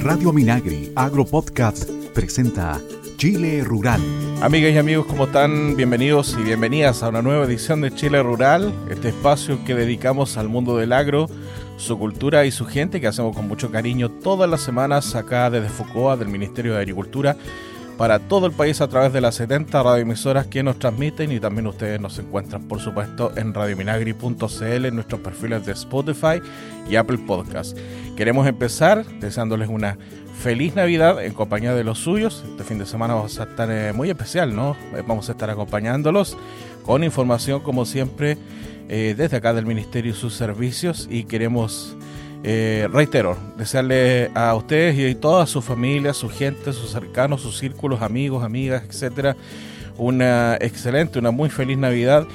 Radio Minagri Agro Podcast presenta Chile Rural. Amigas y amigos, ¿cómo están? Bienvenidos y bienvenidas a una nueva edición de Chile Rural, este espacio que dedicamos al mundo del agro, su cultura y su gente, que hacemos con mucho cariño todas las semanas acá desde Focoa, del Ministerio de Agricultura, para todo el país a través de las 70 radioemisoras que nos transmiten y también ustedes nos encuentran, por supuesto, en radiominagri.cl, en nuestros perfiles de Spotify y Apple Podcast. Queremos empezar deseándoles una feliz Navidad en compañía de los suyos. Este fin de semana vamos a estar eh, muy especial, ¿no? Eh, vamos a estar acompañándolos con información, como siempre, eh, desde acá del Ministerio y sus servicios. Y queremos, reitero, desearle a ustedes y a toda su familia, su gente, sus cercanos, sus círculos, amigos, amigas, etcétera, una excelente, una muy feliz Navidad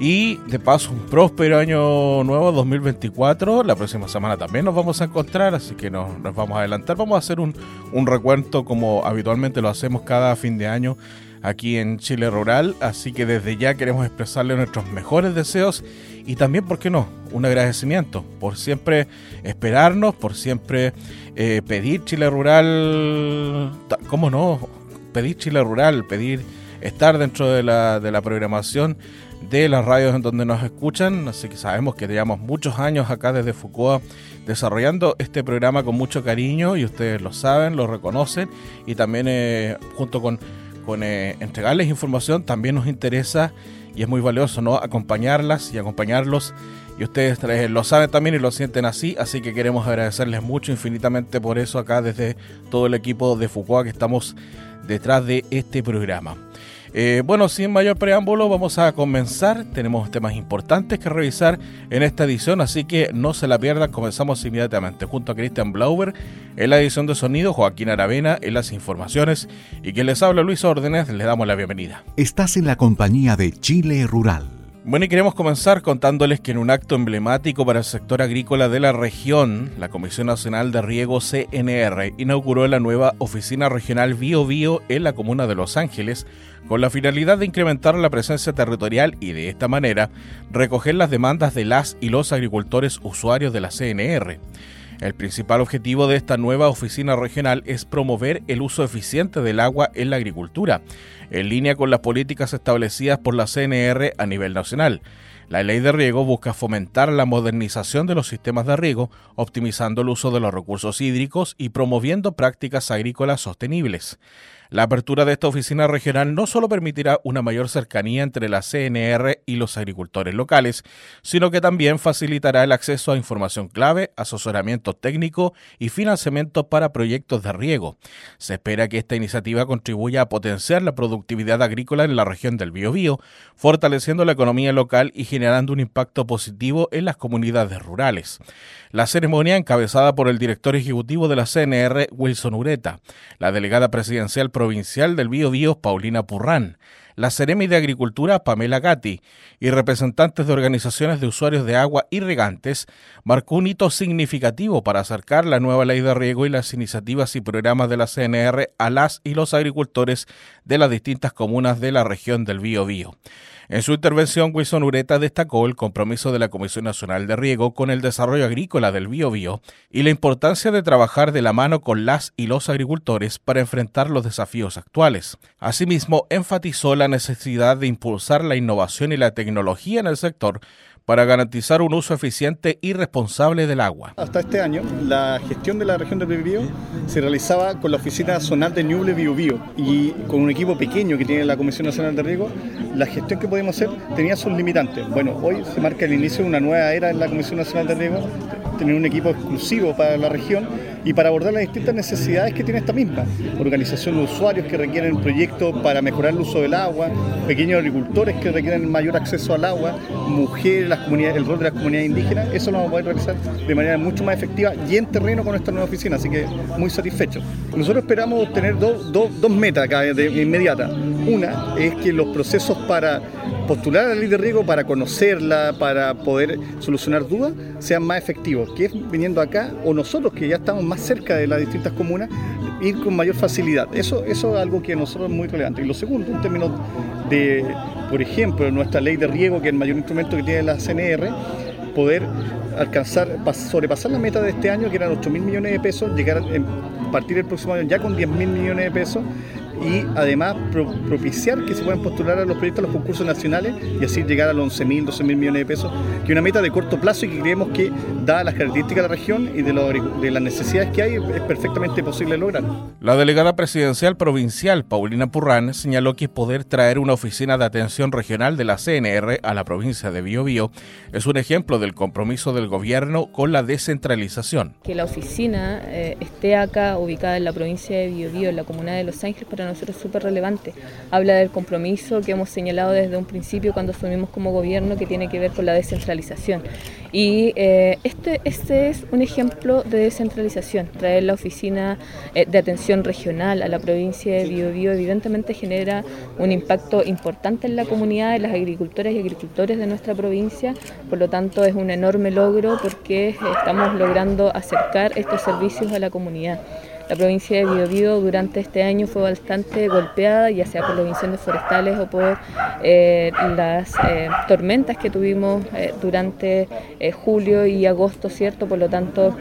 y de paso, un próspero año nuevo 2024. La próxima semana también nos vamos a encontrar, así que nos, nos vamos a adelantar. Vamos a hacer un, un, recuento como habitualmente lo hacemos cada fin de año aquí en Chile Rural. Así que desde ya queremos expresarle nuestros mejores deseos y también, ¿por qué no? Un agradecimiento por siempre esperarnos, por siempre eh, pedir Chile Rural. ¿Cómo no? Pedir Chile Rural, pedir estar dentro de la, de la programación de las radios en donde nos escuchan, así que sabemos que llevamos muchos años acá desde Foucault desarrollando este programa con mucho cariño y ustedes lo saben, lo reconocen y también eh, junto con, con eh, entregarles información también nos interesa y es muy valioso no acompañarlas y acompañarlos y ustedes lo saben también y lo sienten así, así que queremos agradecerles mucho infinitamente por eso acá desde todo el equipo de Foucault que estamos detrás de este programa. Eh, bueno, sin mayor preámbulo, vamos a comenzar. Tenemos temas importantes que revisar en esta edición, así que no se la pierdan. Comenzamos inmediatamente junto a Christian Blauber en la edición de sonido, Joaquín Aravena en las informaciones y quien les habla Luis Órdenes, le damos la bienvenida. Estás en la compañía de Chile Rural. Bueno, y queremos comenzar contándoles que en un acto emblemático para el sector agrícola de la región, la Comisión Nacional de Riego CNR inauguró la nueva Oficina Regional Bio Bio en la comuna de Los Ángeles, con la finalidad de incrementar la presencia territorial y de esta manera recoger las demandas de las y los agricultores usuarios de la CNR. El principal objetivo de esta nueva oficina regional es promover el uso eficiente del agua en la agricultura, en línea con las políticas establecidas por la CNR a nivel nacional. La ley de riego busca fomentar la modernización de los sistemas de riego, optimizando el uso de los recursos hídricos y promoviendo prácticas agrícolas sostenibles. La apertura de esta oficina regional no solo permitirá una mayor cercanía entre la CNR y los agricultores locales, sino que también facilitará el acceso a información clave, asesoramiento técnico y financiamiento para proyectos de riego. Se espera que esta iniciativa contribuya a potenciar la productividad agrícola en la región del Biobío, fortaleciendo la economía local y generando un impacto positivo en las comunidades rurales. La ceremonia, encabezada por el director ejecutivo de la CNR, Wilson Ureta, la delegada presidencial provincial del Bío Paulina Purrán, la Ceremi de Agricultura, Pamela Gatti, y representantes de organizaciones de usuarios de agua y regantes, marcó un hito significativo para acercar la nueva ley de riego y las iniciativas y programas de la CNR a las y los agricultores de las distintas comunas de la región del Bío en su intervención, Wilson Ureta destacó el compromiso de la Comisión Nacional de Riego con el desarrollo agrícola del Biobío y la importancia de trabajar de la mano con las y los agricultores para enfrentar los desafíos actuales. Asimismo, enfatizó la necesidad de impulsar la innovación y la tecnología en el sector para garantizar un uso eficiente y responsable del agua. Hasta este año, la gestión de la región de Biobío se realizaba con la oficina zonal de Ñuble Biobío y con un equipo pequeño que tiene la Comisión Nacional de Riego, la gestión que podíamos hacer tenía sus limitantes. Bueno, hoy se marca el inicio de una nueva era en la Comisión Nacional de Riego, tener un equipo exclusivo para la región y para abordar las distintas necesidades que tiene esta misma. Organización de usuarios que requieren proyectos para mejorar el uso del agua, pequeños agricultores que requieren mayor acceso al agua, mujeres, las comunidades, el rol de las comunidades indígenas, eso lo vamos a poder realizar de manera mucho más efectiva y en terreno con esta nueva oficina, así que muy satisfechos. Nosotros esperamos tener dos metas acá de inmediata. Una es que los procesos para postular a la ley de riego, para conocerla, para poder solucionar dudas, sean más efectivos, que es viniendo acá o nosotros que ya estamos más cerca de las distintas comunas, ir con mayor facilidad. Eso, es algo que a nosotros es muy relevante. Y lo segundo, en términos de, por ejemplo, nuestra ley de riego, que es el mayor instrumento que tiene la CNR, poder alcanzar, sobrepasar la meta de este año, que eran 8 mil millones de pesos, llegar a partir del próximo año ya con 10 mil millones de pesos y además propiciar que se puedan postular a los proyectos a los concursos nacionales y así llegar a los 11.000, 12.000 millones de pesos, que es una meta de corto plazo y que creemos que, dadas las características de la región y de, de las necesidades que hay, es perfectamente posible lograr. La delegada presidencial provincial, Paulina Purrán, señaló que poder traer una oficina de atención regional de la CNR a la provincia de Biobío es un ejemplo del compromiso del gobierno con la descentralización. Que la oficina eh, esté acá, ubicada en la provincia de Biobío, en la comuna de Los Ángeles, para nosotros es súper relevante. Habla del compromiso que hemos señalado desde un principio cuando asumimos como gobierno que tiene que ver con la descentralización. Y eh, este, este es un ejemplo de descentralización. Traer la oficina eh, de atención regional a la provincia de Biobío evidentemente genera un impacto importante en la comunidad de las agricultoras y agricultores de nuestra provincia. Por lo tanto, es un enorme logro porque estamos logrando acercar estos servicios a la comunidad. La provincia de Biobío durante este año fue bastante golpeada, ya sea por los incendios forestales o por eh, las eh, tormentas que tuvimos eh, durante julio y agosto, ¿cierto? Por lo tanto,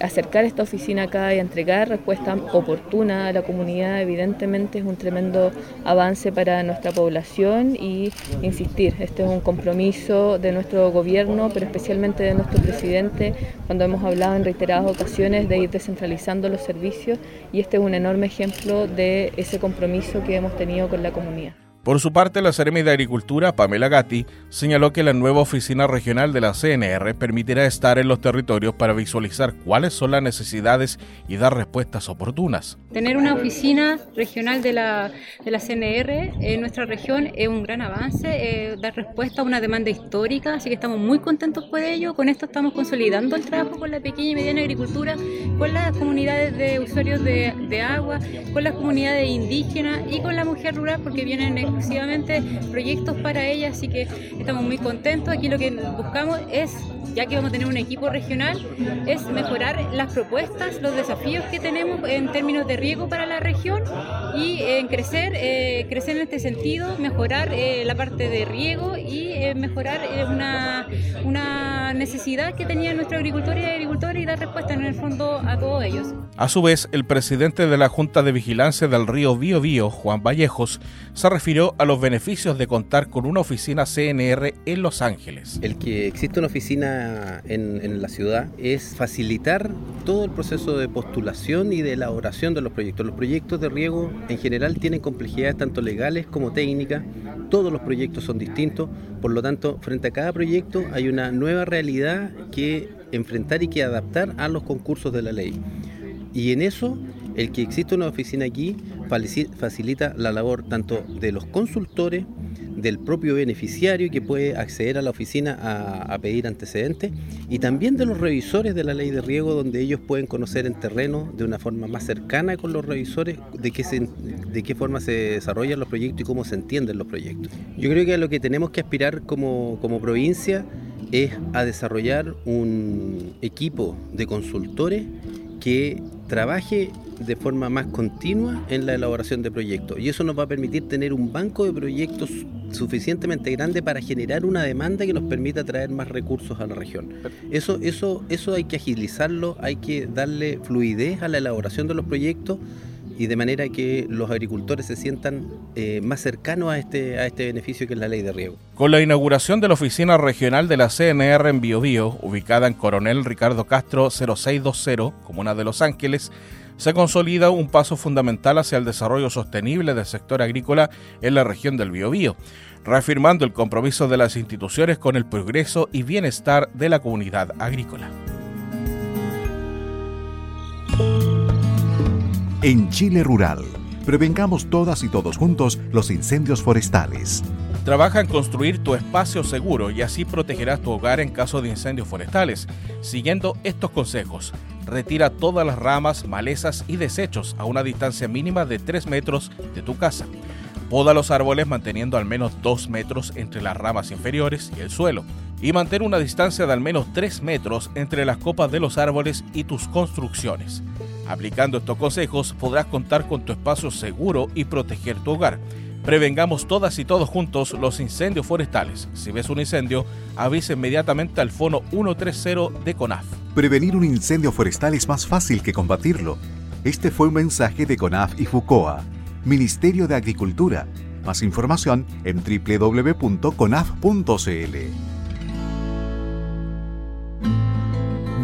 acercar esta oficina acá y entregar respuesta oportuna a la comunidad, evidentemente es un tremendo avance para nuestra población y insistir, este es un compromiso de nuestro gobierno, pero especialmente de nuestro presidente, cuando hemos hablado en reiteradas ocasiones de ir descentralizando los servicios y este es un enorme ejemplo de ese compromiso que hemos tenido con la comunidad. Por su parte, la Seremi de Agricultura, Pamela Gatti, señaló que la nueva oficina regional de la CNR permitirá estar en los territorios para visualizar cuáles son las necesidades y dar respuestas oportunas. Tener una oficina regional de la, de la CNR en nuestra región es un gran avance, eh, dar respuesta a una demanda histórica, así que estamos muy contentos por ello. Con esto estamos consolidando el trabajo con la pequeña y mediana agricultura, con las comunidades de usuarios de, de agua, con las comunidades indígenas y con la mujer rural, porque vienen exclusivamente proyectos para ella, así que estamos muy contentos. Aquí lo que buscamos es, ya que vamos a tener un equipo regional, es mejorar las propuestas, los desafíos que tenemos en términos de riego para la región y en crecer, eh, crecer en este sentido, mejorar eh, la parte de riego y eh, mejorar una, una necesidad que tenían nuestros agricultores y agricultores y dar respuesta en el fondo a todos ellos. A su vez, el presidente de la Junta de Vigilancia del río Bío Bío, Juan Vallejos, se refirió a los beneficios de contar con una oficina CNR en Los Ángeles. El que existe una oficina en, la ciudad es facilitar todo el proceso de postulación y de elaboración de los proyectos. Los proyectos de riego en general tienen complejidades tanto legales como técnicas, todos los proyectos son distintos, por lo tanto, frente a cada proyecto hay una nueva realidad que enfrentar y que adaptar a los concursos de la ley. Y en eso, el que existe una oficina aquí facilita la labor tanto de los consultores, del propio beneficiario que puede acceder a la oficina a, pedir antecedentes y también de los revisores de la ley de riego donde ellos pueden conocer en terreno de una forma más cercana con los revisores de qué, de qué forma se desarrollan los proyectos y cómo se entienden los proyectos. Yo creo que a lo que tenemos que aspirar como, como provincia es a desarrollar un equipo de consultores que trabaje de forma más continua en la elaboración de proyectos. Y eso nos va a permitir tener un banco de proyectos suficientemente grande para generar una demanda que nos permita traer más recursos a la región. Eso, eso, eso hay que agilizarlo, hay que darle fluidez a la elaboración de los proyectos y de manera que los agricultores se sientan eh, más cercanos a este, a este beneficio que es la ley de riego. Con la inauguración de la oficina regional de la CNR en Biobío, ubicada en Coronel Ricardo Castro 0620, comuna de Los Ángeles, se consolida un paso fundamental hacia el desarrollo sostenible del sector agrícola en la región del Biobío, reafirmando el compromiso de las instituciones con el progreso y bienestar de la comunidad agrícola. En Chile Rural, prevengamos todas y todos juntos los incendios forestales. Trabaja en construir tu espacio seguro y así protegerás tu hogar en caso de incendios forestales, siguiendo estos consejos. Retira todas las ramas, malezas y desechos a una distancia mínima de 3 metros de tu casa. Poda los árboles manteniendo al menos 2 metros entre las ramas inferiores y el suelo. Y mantén una distancia de al menos 3 metros entre las copas de los árboles y tus construcciones. Aplicando estos consejos podrás contar con tu espacio seguro y proteger tu hogar. Prevengamos todas y todos juntos los incendios forestales. Si ves un incendio, avisa inmediatamente al fono 130 de CONAF. Prevenir un incendio forestal es más fácil que combatirlo. Este fue un mensaje de CONAF y FUCOA, Ministerio de Agricultura. Más información en www.conaf.cl.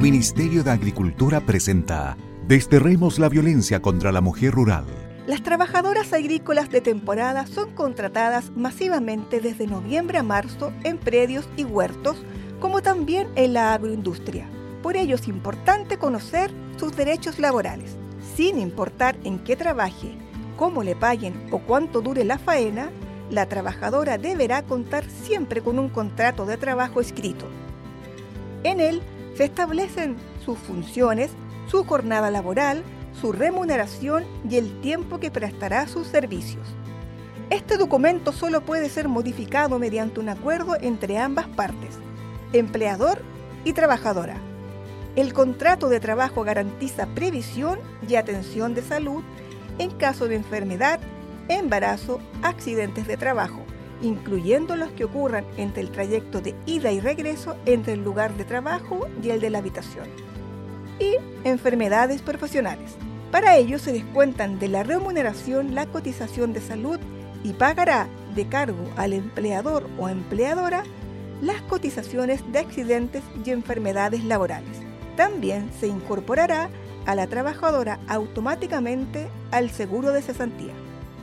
Ministerio de Agricultura presenta Desterremos la violencia contra la mujer rural. Las trabajadoras agrícolas de temporada son contratadas masivamente desde noviembre a marzo en predios y huertos, como también en la agroindustria. Por ello es importante conocer sus derechos laborales. Sin importar en qué trabaje, cómo le paguen o cuánto dure la faena, la trabajadora deberá contar siempre con un contrato de trabajo escrito. En él se establecen sus funciones, su jornada laboral, su remuneración y el tiempo que prestará sus servicios. Este documento solo puede ser modificado mediante un acuerdo entre ambas partes, empleador y trabajadora. El contrato de trabajo garantiza previsión y atención de salud en caso de enfermedad, embarazo, accidentes de trabajo, incluyendo los que ocurran entre el trayecto de ida y regreso entre el lugar de trabajo y el de la habitación. Y enfermedades profesionales. Para ello se descuentan de la remuneración la cotización de salud y pagará de cargo al empleador o empleadora las cotizaciones de accidentes y enfermedades laborales. También se incorporará a la trabajadora automáticamente al seguro de cesantía.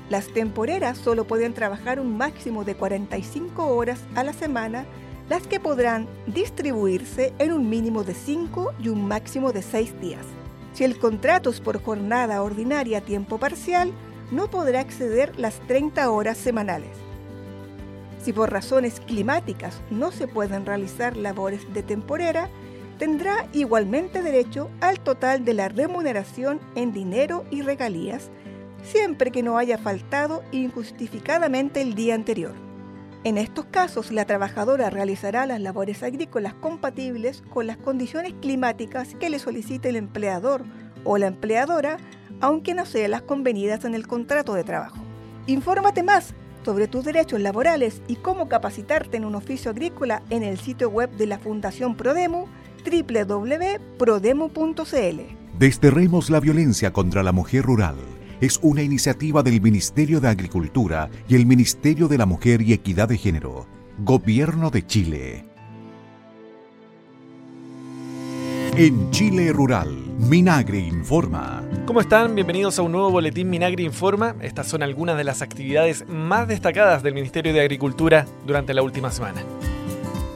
Las temporeras solo pueden trabajar un máximo de 45 horas a la semana, las que podrán distribuirse en un mínimo de 5 y un máximo de 6 días. Si el contrato es por jornada ordinaria a tiempo parcial, no podrá exceder las 30 horas semanales. Si por razones climáticas no se pueden realizar labores de temporera, tendrá igualmente derecho al total de la remuneración en dinero y regalías, siempre que no haya faltado injustificadamente el día anterior. En estos casos, la trabajadora realizará las labores agrícolas compatibles con las condiciones climáticas que le solicite el empleador o la empleadora, aunque no sean las convenidas en el contrato de trabajo. Infórmate más sobre tus derechos laborales y cómo capacitarte en un oficio agrícola en el sitio web de la Fundación Prodemu www.prodemu.cl. Desterremos la violencia contra la mujer rural es una iniciativa del Ministerio de Agricultura y el Ministerio de la Mujer y Equidad de Género, Gobierno de Chile. En Chile Rural, Minagri Informa. ¿Cómo están? Bienvenidos a un nuevo boletín Minagri Informa. Estas son algunas de las actividades más destacadas del Ministerio de Agricultura durante la última semana.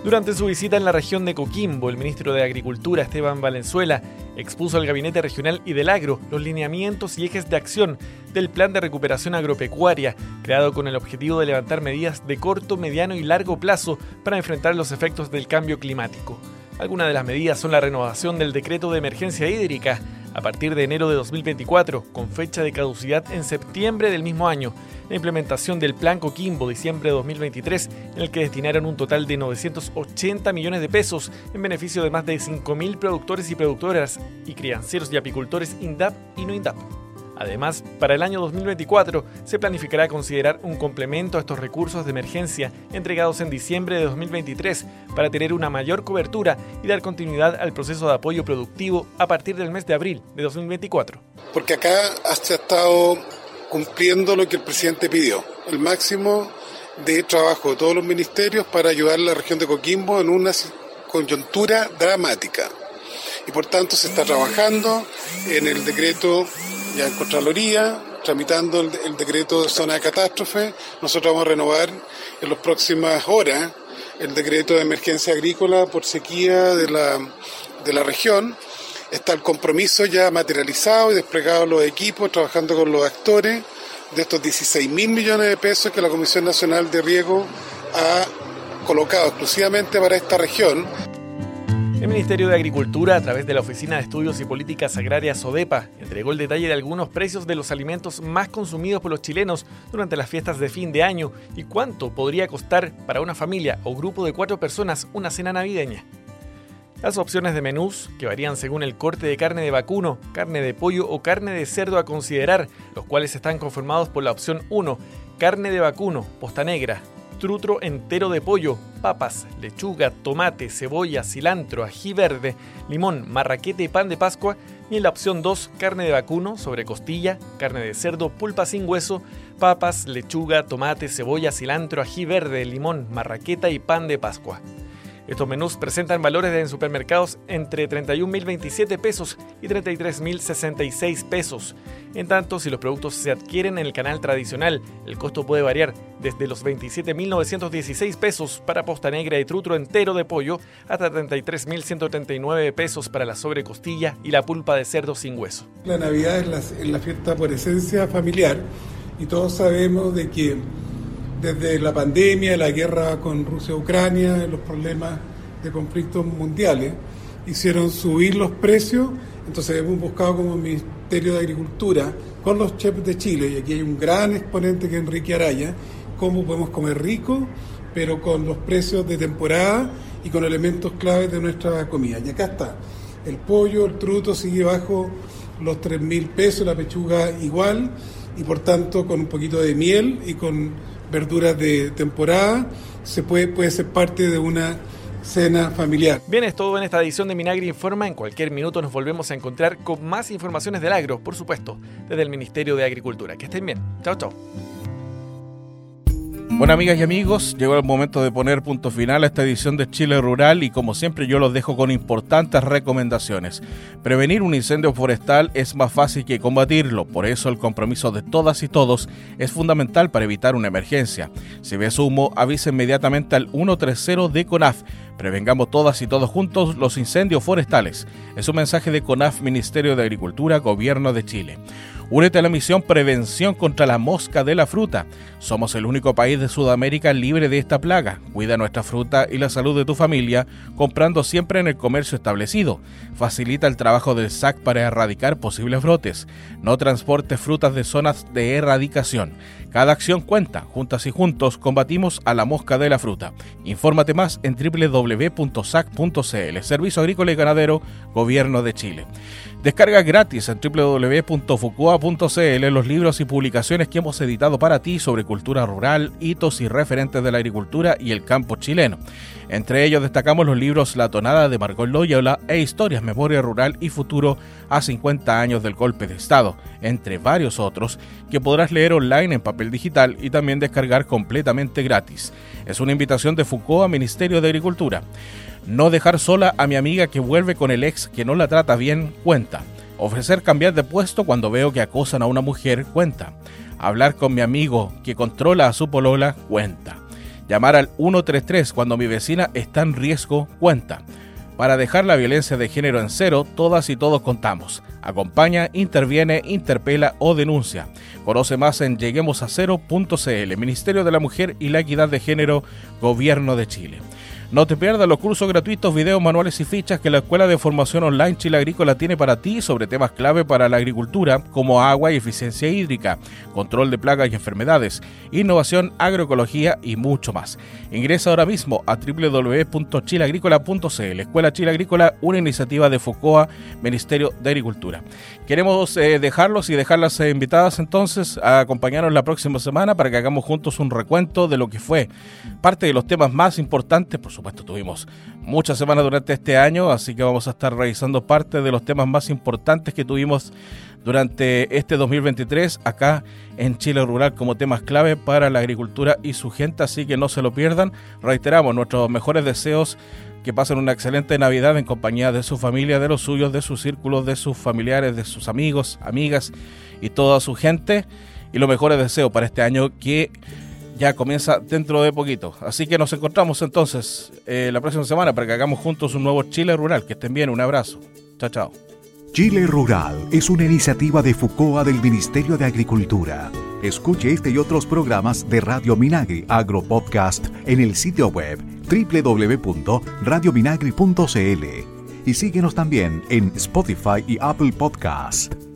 Durante su visita en la región de Coquimbo, el ministro de Agricultura, Esteban Valenzuela, expuso al Gabinete Regional y del Agro los lineamientos y ejes de acción del Plan de Recuperación Agropecuaria, creado con el objetivo de levantar medidas de corto, mediano y largo plazo para enfrentar los efectos del cambio climático. Algunas de las medidas son la renovación del decreto de emergencia hídrica a partir de enero de 2024, con fecha de caducidad en septiembre del mismo año, la implementación del Plan Coquimbo diciembre de 2023, en el que destinaron un total de 980 millones de pesos en beneficio de más de 5.000 productores y productoras y crianceros y apicultores INDAP y no INDAP. Además, para el año 2024 se planificará considerar un complemento a estos recursos de emergencia entregados en diciembre de 2023 para tener una mayor cobertura y dar continuidad al proceso de apoyo productivo a partir del mes de abril de 2024. Porque acá ha estado cumpliendo lo que el presidente pidió, el máximo de trabajo de todos los ministerios para ayudar a la región de Coquimbo en una coyuntura dramática. Y por tanto se está trabajando en el decreto ya en Contraloría, tramitando el, decreto de zona de catástrofe. Nosotros vamos a renovar en las próximas horas el decreto de emergencia agrícola por sequía de la, de la región está el compromiso ya materializado y desplegado los equipos, trabajando con los actores de estos 16 mil millones de pesos que la Comisión Nacional de Riego ha colocado exclusivamente para esta región. El Ministerio de Agricultura, a través de la Oficina de Estudios y Políticas Agrarias ODEPA, entregó el detalle de algunos precios de los alimentos más consumidos por los chilenos durante las fiestas de fin de año y cuánto podría costar para una familia o grupo de cuatro personas una cena navideña. Las opciones de menús, que varían según el corte de carne de vacuno, carne de pollo o carne de cerdo a considerar, los cuales están conformados por la opción 1, carne de vacuno, posta negra, trutro entero de pollo, papas, lechuga, tomate, cebolla, cilantro, ají verde, limón, marraquete y pan de Pascua. Y en la opción 2, carne de vacuno sobre costilla, carne de cerdo, pulpa sin hueso, papas, lechuga, tomate, cebolla, cilantro, ají verde, limón, marraqueta y pan de Pascua. Estos menús presentan valores en supermercados entre 31.027 pesos y 33.066 pesos. En tanto, si los productos se adquieren en el canal tradicional, el costo puede variar desde los 27.916 pesos para posta negra y trutro entero de pollo hasta 33.139 pesos para la sobrecostilla y la pulpa de cerdo sin hueso. La Navidad es la, es la fiesta por esencia familiar y todos sabemos de que desde la pandemia, la guerra con Rusia-Ucrania, los problemas de conflictos mundiales, hicieron subir los precios. Entonces hemos buscado como Ministerio de Agricultura con los chefs de Chile, y aquí hay un gran exponente que es Enrique Araya, cómo podemos comer rico, pero con los precios de temporada y con elementos claves de nuestra comida. Y acá está, el pollo, el truto sigue bajo los 3 mil pesos, la pechuga igual, y por tanto con un poquito de miel y con verduras de temporada, se puede, puede ser parte de una cena familiar. Bien, es todo en esta edición de Minagri Informa. En cualquier minuto nos volvemos a encontrar con más informaciones del agro, por supuesto, desde el Ministerio de Agricultura. Que estén bien. Chao, chao. Bueno, amigas y amigos, llegó el momento de poner punto final a esta edición de Chile Rural y como siempre yo los dejo con importantes recomendaciones. Prevenir un incendio forestal es más fácil que combatirlo, por eso el compromiso de todas y todos es fundamental para evitar una emergencia. Si ves humo, avisa inmediatamente al 130 de CONAF. Prevengamos todas y todos juntos los incendios forestales. Es un mensaje de CONAF, Ministerio de Agricultura, Gobierno de Chile. Únete a la misión Prevención contra la mosca de la fruta. Somos el único país de Sudamérica libre de esta plaga. Cuida nuestra fruta y la salud de tu familia comprando siempre en el comercio establecido. Facilita el trabajo del SAC para erradicar posibles brotes. No transporte frutas de zonas de erradicación. Cada acción cuenta. Juntas y juntos combatimos a la mosca de la fruta. Infórmate más en www.sac.cl. Servicio Agrícola y Ganadero, Gobierno de Chile. Descarga gratis en www.fucua.cl los libros y publicaciones que hemos editado para ti sobre cultura rural, hitos y referentes de la agricultura y el campo chileno. Entre ellos destacamos los libros La tonada de Margot Loyola e Historias, Memoria Rural y Futuro a 50 años del golpe de Estado, entre varios otros que podrás leer online en papel digital y también descargar completamente gratis. Es una invitación de Foucault Ministerio de Agricultura. No dejar sola a mi amiga que vuelve con el ex que no la trata bien, cuenta. Ofrecer cambiar de puesto cuando veo que acosan a una mujer, cuenta. Hablar con mi amigo que controla a su polola, cuenta. Llamar al 133 cuando mi vecina está en riesgo, cuenta. Para dejar la violencia de género en cero, todas y todos contamos. Acompaña, interviene, interpela o denuncia. Conoce más en lleguemosacero.cl, Ministerio de la Mujer y la Equidad de Género, Gobierno de Chile. No te pierdas los cursos gratuitos, videos, manuales y fichas que la Escuela de Formación Online Chile Agrícola tiene para ti sobre temas clave para la agricultura como agua y eficiencia hídrica, control de plagas y enfermedades, innovación, agroecología y mucho más. Ingresa ahora mismo a www.chileagrícola.cl. Escuela Chile Agrícola, una iniciativa de FOCOA, Ministerio de Agricultura. Queremos eh, dejarlos y dejarlas eh, invitadas entonces a acompañarnos la próxima semana para que hagamos juntos un recuento de lo que fue parte de los temas más importantes, por supuesto tuvimos muchas semanas durante este año, así que vamos a estar revisando parte de los temas más importantes que tuvimos durante este 2023 acá en Chile Rural como temas clave para la agricultura y su gente, así que no se lo pierdan. Reiteramos nuestros mejores deseos que pasen una excelente Navidad en compañía de su familia, de los suyos, de sus círculos, de sus familiares, de sus amigos, amigas y toda su gente. Y los mejores deseos para este año que ya comienza dentro de poquito. Así que nos encontramos entonces eh, la próxima semana para que hagamos juntos un nuevo Chile Rural. Que estén bien, un abrazo. Chao, chao. Chile Rural es una iniciativa de FUCOA del Ministerio de Agricultura. Escuche este y otros programas de Radio Minagri Agro Podcast en el sitio web www.radiominagri.cl y síguenos también en Spotify y Apple Podcast.